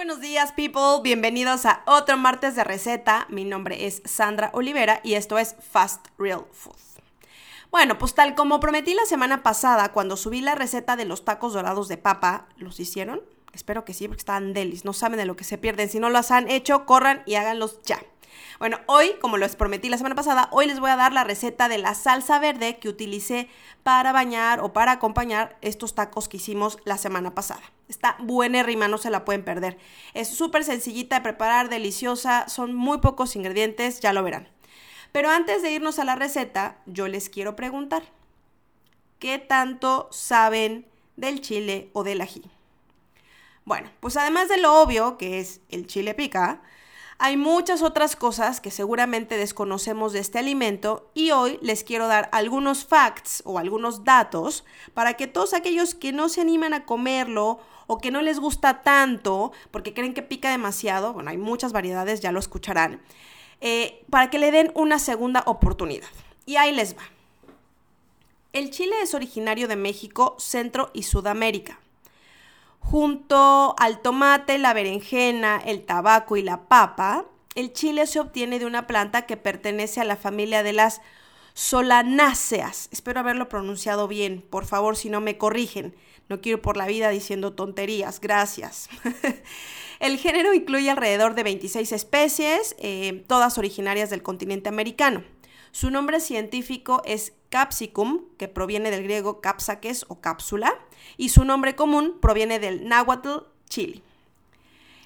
buenos días, people. Bienvenidos a otro martes de receta. Mi nombre es Sandra Olivera y esto es Fast Real Food. Bueno, pues tal como prometí la semana pasada cuando subí la receta de los tacos dorados de papa, ¿los hicieron? Espero que sí, porque estaban delis, no saben de lo que se pierden. Si no los han hecho, corran y háganlos ya. Bueno, hoy, como les prometí la semana pasada, hoy les voy a dar la receta de la salsa verde que utilicé para bañar o para acompañar estos tacos que hicimos la semana pasada. Está buena rima, no se la pueden perder. Es súper sencillita de preparar, deliciosa, son muy pocos ingredientes, ya lo verán. Pero antes de irnos a la receta, yo les quiero preguntar, ¿qué tanto saben del chile o del ají? Bueno, pues además de lo obvio, que es el chile pica, hay muchas otras cosas que seguramente desconocemos de este alimento y hoy les quiero dar algunos facts o algunos datos para que todos aquellos que no se animan a comerlo o que no les gusta tanto porque creen que pica demasiado, bueno, hay muchas variedades, ya lo escucharán, eh, para que le den una segunda oportunidad. Y ahí les va. El chile es originario de México, Centro y Sudamérica. Junto al tomate, la berenjena, el tabaco y la papa, el chile se obtiene de una planta que pertenece a la familia de las solanáceas. Espero haberlo pronunciado bien, por favor, si no me corrigen. No quiero por la vida diciendo tonterías, gracias. el género incluye alrededor de 26 especies, eh, todas originarias del continente americano. Su nombre científico es capsicum, que proviene del griego capsaques o cápsula, y su nombre común proviene del náhuatl chile.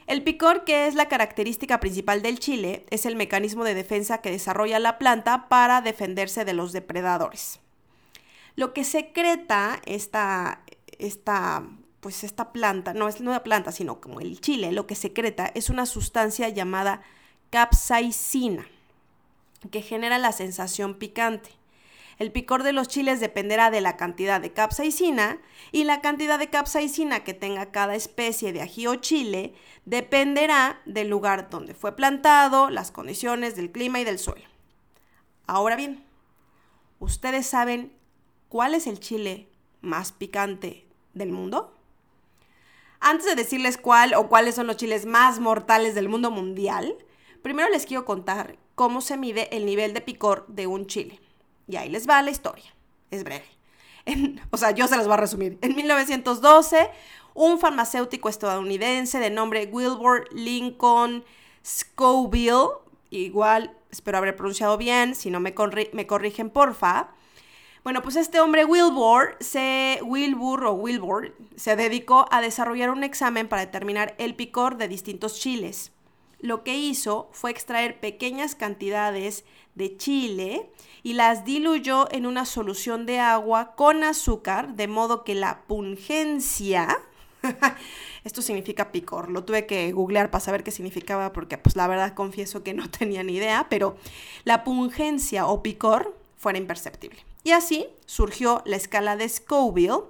El picor, que es la característica principal del chile, es el mecanismo de defensa que desarrolla la planta para defenderse de los depredadores. Lo que secreta esta, esta, pues esta planta, no es una planta, sino como el chile, lo que secreta es una sustancia llamada capsaicina que genera la sensación picante. El picor de los chiles dependerá de la cantidad de capsaicina y la cantidad de capsaicina que tenga cada especie de ají o chile dependerá del lugar donde fue plantado, las condiciones del clima y del suelo. Ahora bien, ¿ustedes saben cuál es el chile más picante del mundo? Antes de decirles cuál o cuáles son los chiles más mortales del mundo mundial, primero les quiero contar cómo se mide el nivel de picor de un chile. Y ahí les va la historia. Es breve. o sea, yo se las voy a resumir. En 1912, un farmacéutico estadounidense de nombre Wilbur Lincoln Scoville, igual espero haber pronunciado bien, si no me, me corrigen porfa. Bueno, pues este hombre Wilbur se Wilbur o Wilbur se dedicó a desarrollar un examen para determinar el picor de distintos chiles lo que hizo fue extraer pequeñas cantidades de chile y las diluyó en una solución de agua con azúcar, de modo que la pungencia, esto significa picor, lo tuve que googlear para saber qué significaba porque pues la verdad confieso que no tenía ni idea, pero la pungencia o picor fuera imperceptible. Y así surgió la escala de Scoville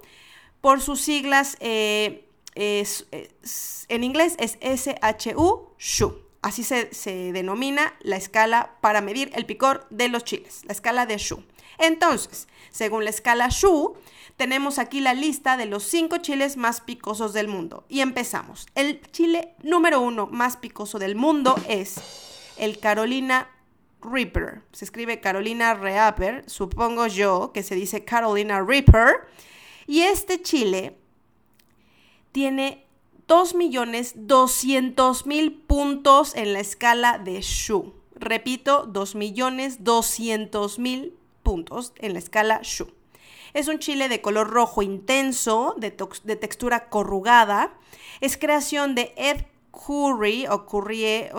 por sus siglas eh, en inglés es SHU, SHU. Así se, denomina la escala para medir el picor de los chiles, la escala de Shu. Entonces, según la escala Shu, tenemos aquí la lista de los cinco chiles más picosos del mundo. Y empezamos. El chile número uno más picoso del mundo es el Carolina Reaper. Se escribe Carolina Reaper, supongo yo que se dice Carolina Reaper. Y este chile tiene 2.200.000 puntos en la escala de Shu. Repito, 2.200.000 puntos en la escala Shu. Es un chile de color rojo intenso, de, textura corrugada. Es creación de Ed Curry o Currie.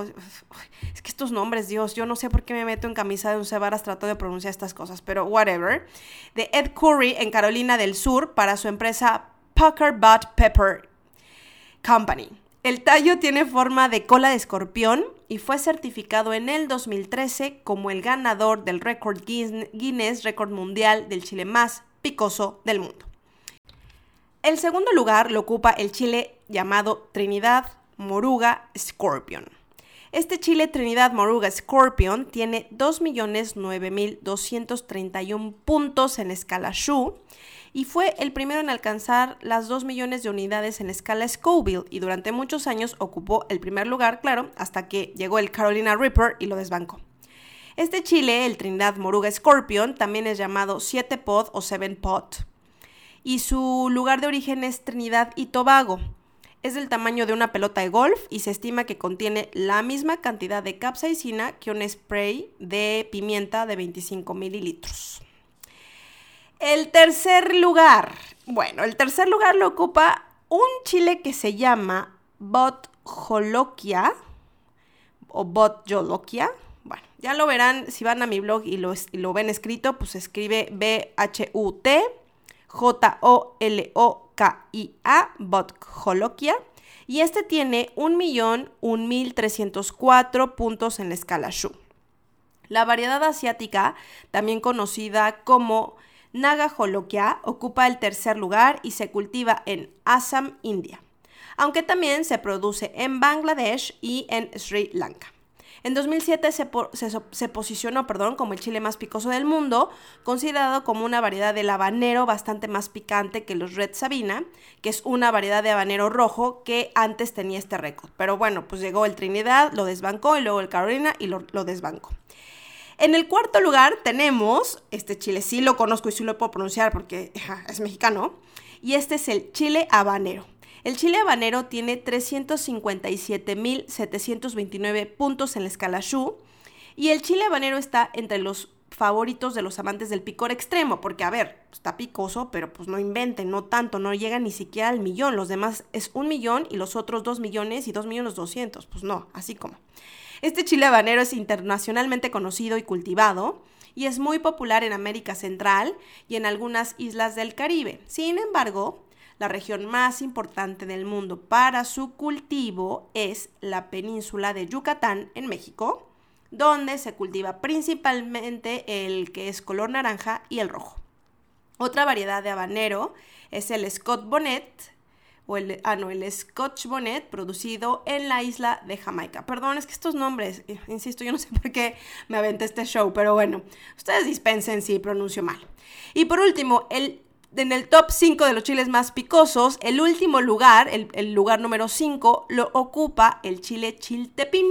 es que estos nombres, Dios, yo no sé por qué me meto en camisa de un varas tratando de pronunciar estas cosas, pero whatever. De Ed Curry en Carolina del Sur para su empresa Pucker Butt Pepper El tallo tiene forma de cola de escorpión y fue certificado en el 2013 como el ganador del récord Guinness Récord Mundial del chile más picoso del mundo. El segundo lugar lo ocupa el chile llamado Trinidad Moruga Scorpion. Este chile Trinidad Moruga Scorpion tiene 2.009.231 puntos en escala Shu y fue el primero en alcanzar las 2 millones de unidades en la escala Scoville y durante muchos años ocupó el primer lugar, claro, hasta que llegó el Carolina Reaper y lo desbancó. Este chile, el Trinidad Moruga Scorpion, también es llamado 7 pod o 7 pot y su lugar de origen es Trinidad y Tobago. Es del tamaño de una pelota de golf y se estima que contiene la misma cantidad de capsaicina que un spray de pimienta de 25 mililitros. El tercer lugar. Bueno, el tercer lugar lo ocupa un chile que se llama Botjoloquia o Botjoloquia. Bueno, ya lo verán si van a mi blog y lo, ven escrito, pues escribe B-H-U-T J-O-L-O-K-I-A, Botjoloquia. Y este tiene 1.1304 puntos en la escala Shu. La variedad asiática, también conocida como Naga Jolokia ocupa el tercer lugar y se cultiva en Assam, India, aunque también se produce en Bangladesh y en Sri Lanka. En 2007 se, posicionó perdón, como el chile más picoso del mundo, considerado como una variedad del habanero bastante más picante que los Red Sabina, que es una variedad de habanero rojo que antes tenía este récord. Pero bueno, pues llegó el Trinidad, lo desbancó y luego el Carolina y lo, lo desbancó. En el cuarto lugar tenemos, este chile sí lo conozco y sí lo puedo pronunciar porque es mexicano, y este es el chile habanero. El chile habanero tiene 357.729 puntos en la escala Shu y el chile habanero está entre los favoritos de los amantes del picor extremo, porque a ver, está picoso, pero pues no inventen, no tanto, no llega ni siquiera al millón, los demás es un millón y los otros dos millones y dos millones doscientos, pues no, así como. Este chile habanero es internacionalmente conocido y cultivado y es muy popular en América Central y en algunas islas del Caribe. Sin embargo, la región más importante del mundo para su cultivo es la península de Yucatán en México, donde se cultiva principalmente el que es color naranja y el rojo. Otra variedad de habanero es el Scott Bonnet, o el, ah, no, el Scotch Bonnet, producido en la isla de Jamaica. Perdón, es que estos nombres, eh, insisto, yo no sé por qué me aventé este show, pero bueno, ustedes dispensen si pronuncio mal. Y por último, el, en el top 5 de los chiles más picosos, el último lugar, el, lugar número 5, lo ocupa el chile chiltepín,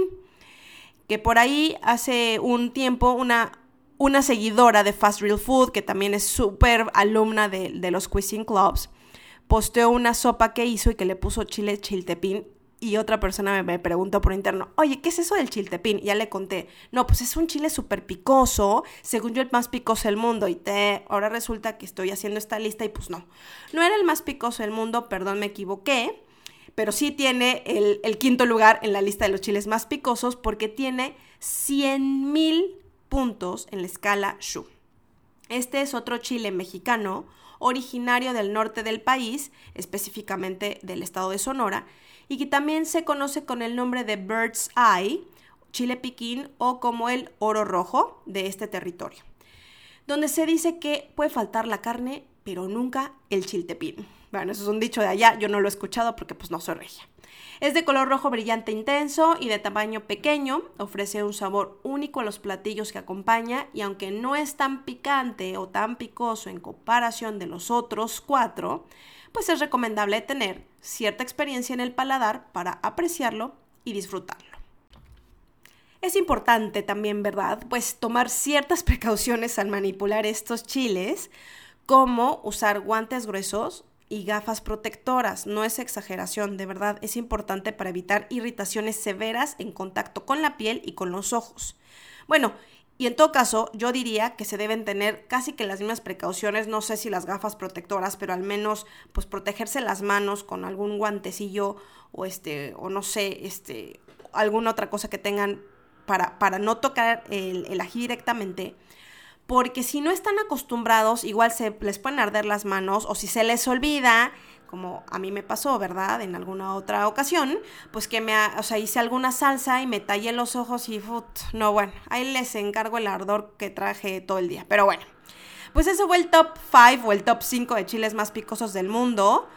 que por ahí hace un tiempo una una seguidora de Fast Real Food, que también es súper alumna de, de, los Cuisine Clubs, posteó una sopa que hizo y que le puso chile chiltepín y otra persona me preguntó por interno, oye, ¿qué es eso del chiltepín? Ya le conté, no, pues es un chile súper picoso, según yo el más picoso del mundo, y te, ahora resulta que estoy haciendo esta lista y pues no, no era el más picoso del mundo, perdón, me equivoqué, pero sí tiene el, el quinto lugar en la lista de los chiles más picosos porque tiene 100 mil puntos en la escala Shu. Este es otro chile mexicano originario del norte del país, específicamente del estado de Sonora, y que también se conoce con el nombre de Bird's Eye, chile piquín o como el oro rojo de este territorio, donde se dice que puede faltar la carne, pero nunca el chiltepín. Bueno, eso es un dicho de allá, yo no lo he escuchado porque pues no soy regia. Es de color rojo brillante intenso y de tamaño pequeño, ofrece un sabor único a los platillos que acompaña y aunque no es tan picante o tan picoso en comparación de los otros cuatro, pues es recomendable tener cierta experiencia en el paladar para apreciarlo y disfrutarlo. Es importante también, ¿verdad? Pues tomar ciertas precauciones al manipular estos chiles, como usar guantes gruesos y gafas protectoras. No es exageración, de verdad, es importante para evitar irritaciones severas en contacto con la piel y con los ojos. Bueno, y en todo caso, yo diría que se deben tener casi que las mismas precauciones, no sé si las gafas protectoras, pero al menos pues protegerse las manos con algún guantecillo o este o no sé, este alguna otra cosa que tengan para, para no tocar el, el ají directamente porque si no están acostumbrados, igual se les pueden arder las manos o si se les olvida, como a mí me pasó, ¿verdad? En alguna otra ocasión, pues que me, o sea, hice alguna salsa y me tallé los ojos y, no, bueno, ahí les encargo el ardor que traje todo el día. Pero bueno, pues ese fue el top 5 o el top 5 de chiles más picosos del mundo.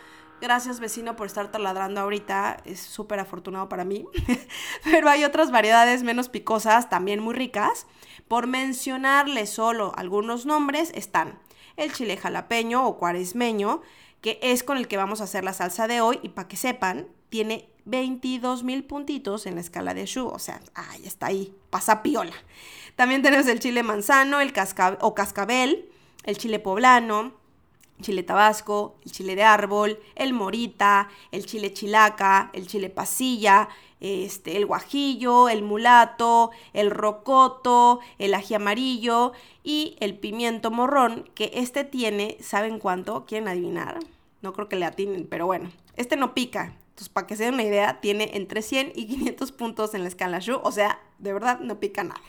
Gracias vecino por estar taladrando ahorita, es súper afortunado para mí. Pero hay otras variedades menos picosas, también muy ricas. Por mencionarles solo algunos nombres están el chile jalapeño o cuaresmeño, que es con el que vamos a hacer la salsa de hoy y para que sepan, tiene 22 mil puntitos en la escala de Shu, o sea, ahí está ahí, pasa piola. También tenemos el chile manzano, el o cascabel, el chile poblano, chile tabasco, el chile de árbol, el morita, el chile chilaca, el chile pasilla, este, el guajillo, el mulato, el rocoto, el ají amarillo y el pimiento morrón, que este tiene, ¿saben cuánto? ¿Quieren adivinar? No creo que le atinen, pero bueno, este no pica. Entonces, para que se den una idea, tiene entre 100 y 500 puntos en la escala Shu, o sea, de verdad no pica nada.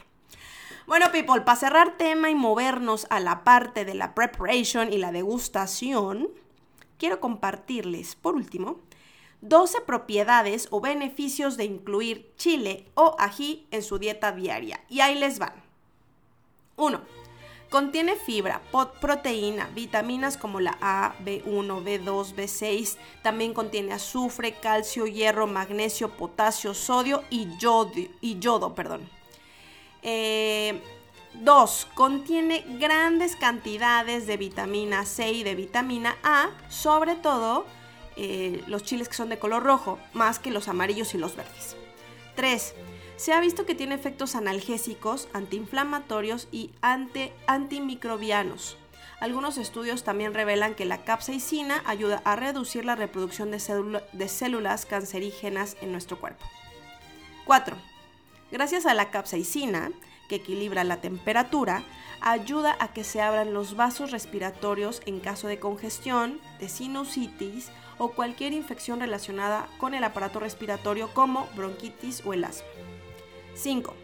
Bueno, people, para cerrar tema y movernos a la parte de la preparation y la degustación, quiero compartirles, por último, 12 propiedades o beneficios de incluir chile o ají en su dieta diaria. Y ahí les van. 1. Contiene fibra, proteína, vitaminas como la A, B1, B2, B6. También contiene azufre, calcio, hierro, magnesio, potasio, sodio y yodo. Y yodo perdón. Eh, dos, contiene grandes cantidades de vitamina C y de vitamina A, sobre todo eh, los chiles que son de color rojo, más que los amarillos y los verdes. 3. Se ha visto que tiene efectos analgésicos, antiinflamatorios y antimicrobianos. Algunos estudios también revelan que la capsaicina ayuda a reducir la reproducción de, de células cancerígenas en nuestro cuerpo. 4. Gracias a la capsaicina, que equilibra la temperatura, ayuda a que se abran los vasos respiratorios en caso de congestión, de sinusitis o cualquier infección relacionada con el aparato respiratorio como bronquitis o el asma. 5.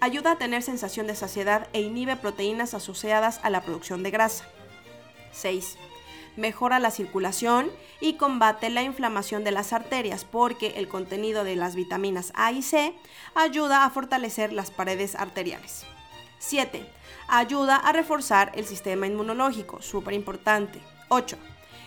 Ayuda a tener sensación de saciedad e inhibe proteínas asociadas a la producción de grasa. 6 mejora la circulación y combate la inflamación de las arterias porque el contenido de las vitaminas A y C ayuda a fortalecer las paredes arteriales. 7. Ayuda a reforzar el sistema inmunológico, súper importante. 8.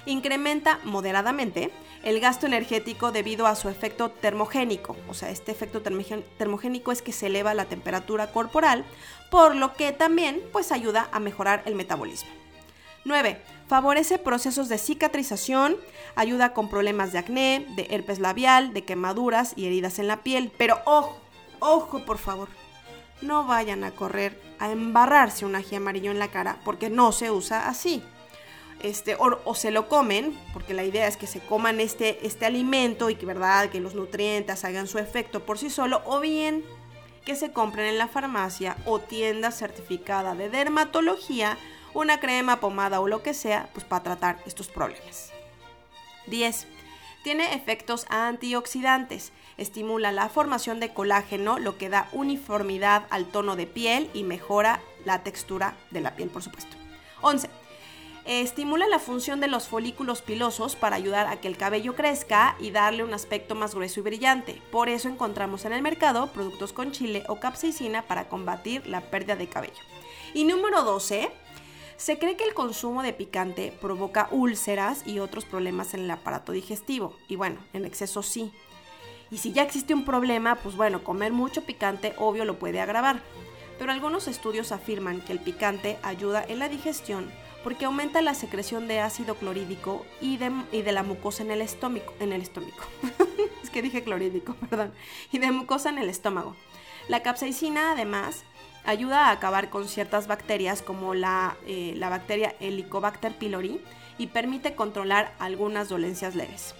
Incrementa moderadamente el gasto energético debido a su efecto termogénico. O sea, este efecto termogénico es que se eleva la temperatura corporal, por lo que también pues ayuda a mejorar el metabolismo. 9. Favorece procesos de cicatrización, ayuda con problemas de acné, de herpes labial, de quemaduras y heridas en la piel. Pero ojo, ojo por favor, no vayan a correr a embarrarse un ají amarillo en la cara porque no se usa así. Este, o, se lo comen, porque la idea es que se coman este, este alimento y que, ¿verdad? que los nutrientes hagan su efecto por sí solo, o bien que se compren en la farmacia o tienda certificada de dermatología una crema, pomada o lo que sea, pues para tratar estos problemas. 10. Tiene efectos antioxidantes. Estimula la formación de colágeno, lo que da uniformidad al tono de piel y mejora la textura de la piel, por supuesto. 11. Estimula la función de los folículos pilosos para ayudar a que el cabello crezca y darle un aspecto más grueso y brillante. Por eso encontramos en el mercado productos con chile o capsaicina para combatir la pérdida de cabello. Y número 12, se cree que el consumo de picante provoca úlceras y otros problemas en el aparato digestivo. Y bueno, en exceso sí. Y si ya existe un problema, pues bueno, comer mucho picante obvio lo puede agravar. Pero algunos estudios afirman que el picante ayuda en la digestión porque aumenta la secreción de ácido clorhídrico y de, la mucosa en el estómago. En el estómago. es que dije clorhídrico, perdón. Y de mucosa en el estómago. La capsaicina, además, ayuda a acabar con ciertas bacterias como la, eh, la bacteria Helicobacter pylori y permite controlar algunas dolencias leves.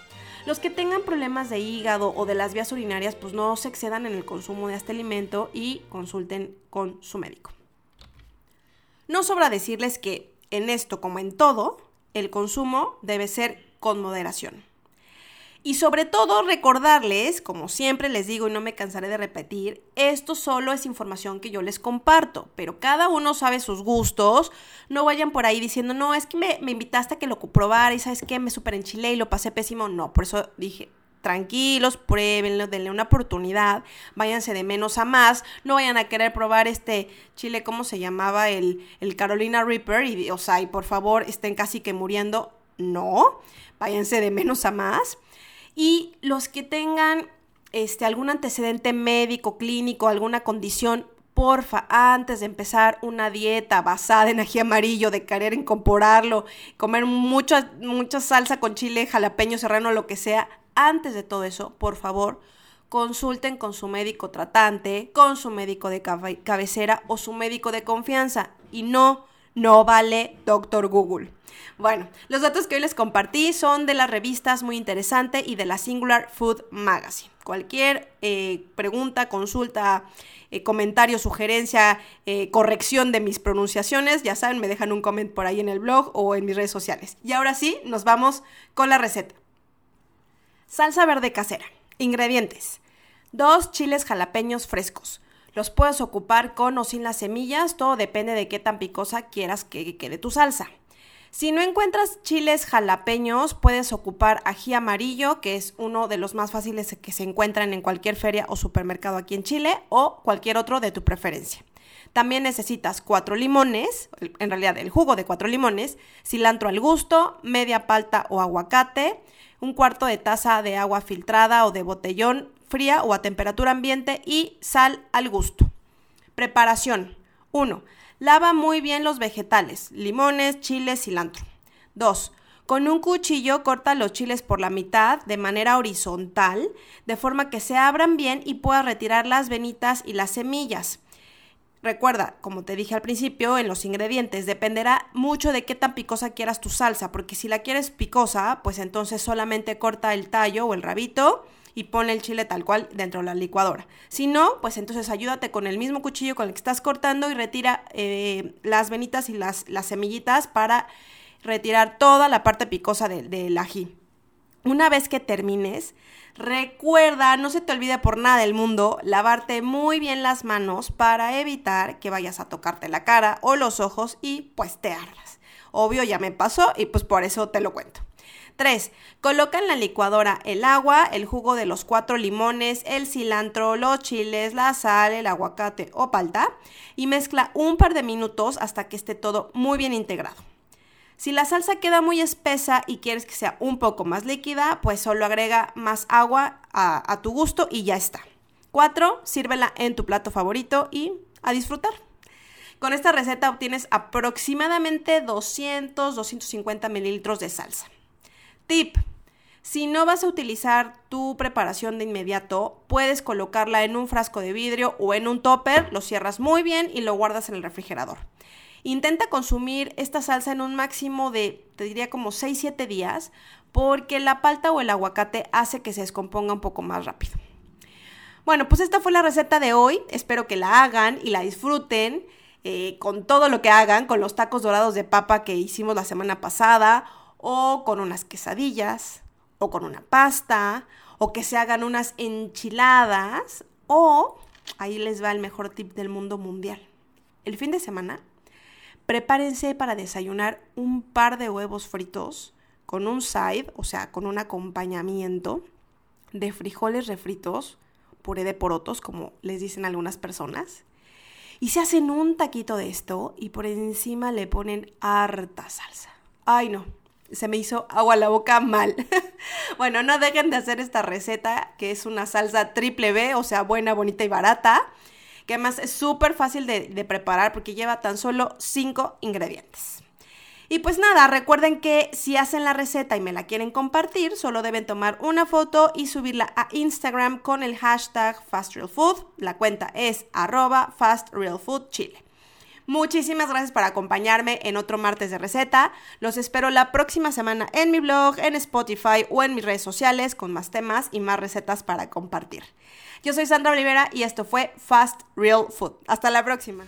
Los que tengan problemas de hígado o de las vías urinarias, pues no se excedan en el consumo de este alimento y consulten con su médico. No sobra decirles que en esto como en todo, el consumo debe ser con moderación. Y sobre todo recordarles, como siempre les digo y no me cansaré de repetir, esto solo es información que yo les comparto, pero cada uno sabe sus gustos. No vayan por ahí diciendo, no, es que me, invitaste a que lo probara y sabes qué, me super enchilé y lo pasé pésimo. No, por eso dije, tranquilos, pruébenlo, denle una oportunidad, váyanse de menos a más, no vayan a querer probar este chile, ¿cómo se llamaba? El, el Carolina Reaper, y, o sea, y por favor estén casi que muriendo. No, váyanse de menos a más. Y los que tengan este, algún antecedente médico, clínico, alguna condición, porfa, antes de empezar una dieta basada en ají amarillo, de querer incorporarlo, comer mucha, mucha salsa con chile, jalapeño, serrano, lo que sea, antes de todo eso, por favor, consulten con su médico tratante, con su médico de cabecera o su médico de confianza. Y no, no vale Doctor Google. Bueno, los datos que hoy les compartí son de las revistas muy interesante y de la Singular Food Magazine. Cualquier eh, pregunta, consulta, eh, comentario, sugerencia, eh, corrección de mis pronunciaciones, ya saben, me dejan un comment por ahí en el blog o en mis redes sociales. Y ahora sí, nos vamos con la receta. Salsa verde casera. Ingredientes. Dos chiles jalapeños frescos. Los puedes ocupar con o sin las semillas, todo depende de qué tan picosa quieras que quede tu salsa. Si no encuentras chiles jalapeños, puedes ocupar ají amarillo, que es uno de los más fáciles que se encuentran en cualquier feria o supermercado aquí en Chile, o cualquier otro de tu preferencia. También necesitas cuatro limones, en realidad el jugo de cuatro limones, cilantro al gusto, media palta o aguacate, un cuarto de taza de agua filtrada o de botellón fría o a temperatura ambiente y sal al gusto. Preparación. 1. Lava muy bien los vegetales, limones, chiles, cilantro. 2. Con un cuchillo corta los chiles por la mitad de manera horizontal, de forma que se abran bien y puedas retirar las venitas y las semillas. Recuerda, como te dije al principio, en los ingredientes dependerá mucho de qué tan picosa quieras tu salsa, porque si la quieres picosa, pues entonces solamente corta el tallo o el rabito y pon el chile tal cual dentro de la licuadora. Si no, pues entonces ayúdate con el mismo cuchillo con el que estás cortando y retira eh, las venitas y las, las, semillitas para retirar toda la parte picosa del ají. Una vez que termines, recuerda, no se te olvide por nada del mundo, lavarte muy bien las manos para evitar que vayas a tocarte la cara o los ojos y pues te ardas. Obvio, ya me pasó y pues por eso te lo cuento. 3. Coloca en la licuadora el agua, el jugo de los cuatro limones, el cilantro, los chiles, la sal, el aguacate o palta y mezcla un par de minutos hasta que esté todo muy bien integrado. Si la salsa queda muy espesa y quieres que sea un poco más líquida, pues solo agrega más agua a, a tu gusto y ya está. 4. Sírvela en tu plato favorito y a disfrutar. Con esta receta obtienes aproximadamente 200-250 mililitros de salsa. Tip. Si no vas a utilizar tu preparación de inmediato, puedes colocarla en un frasco de vidrio o en un topper, lo cierras muy bien y lo guardas en el refrigerador. Intenta consumir esta salsa en un máximo de, te diría como 6-7 días, porque la palta o el aguacate hace que se descomponga un poco más rápido. Bueno, pues esta fue la receta de hoy. Espero que la hagan y la disfruten eh, con todo lo que hagan, con los tacos dorados de papa que hicimos la semana pasada o con unas quesadillas, o con una pasta, o que se hagan unas enchiladas, o ahí les va el mejor tip del mundo mundial. El fin de semana, prepárense para desayunar un par de huevos fritos con un side, o sea, con un acompañamiento de frijoles refritos, puré de porotos, como les dicen algunas personas. Y se hacen un taquito de esto y por encima le ponen harta salsa. Ay, no, se me hizo agua a la boca mal. bueno, no dejen de hacer esta receta, que es una salsa triple B, o sea, buena, bonita y barata, que además es súper fácil de, preparar porque lleva tan solo 5 ingredientes. Y pues nada, recuerden que si hacen la receta y me la quieren compartir, solo deben tomar una foto y subirla a Instagram con el hashtag FastRealFood. La cuenta es arroba FastRealFoodChile. Muchísimas gracias por acompañarme en otro martes de receta. Los espero la próxima semana en mi blog, en Spotify o en mis redes sociales con más temas y más recetas para compartir. Yo soy Sandra Olivera y esto fue Fast Real Food. Hasta la próxima.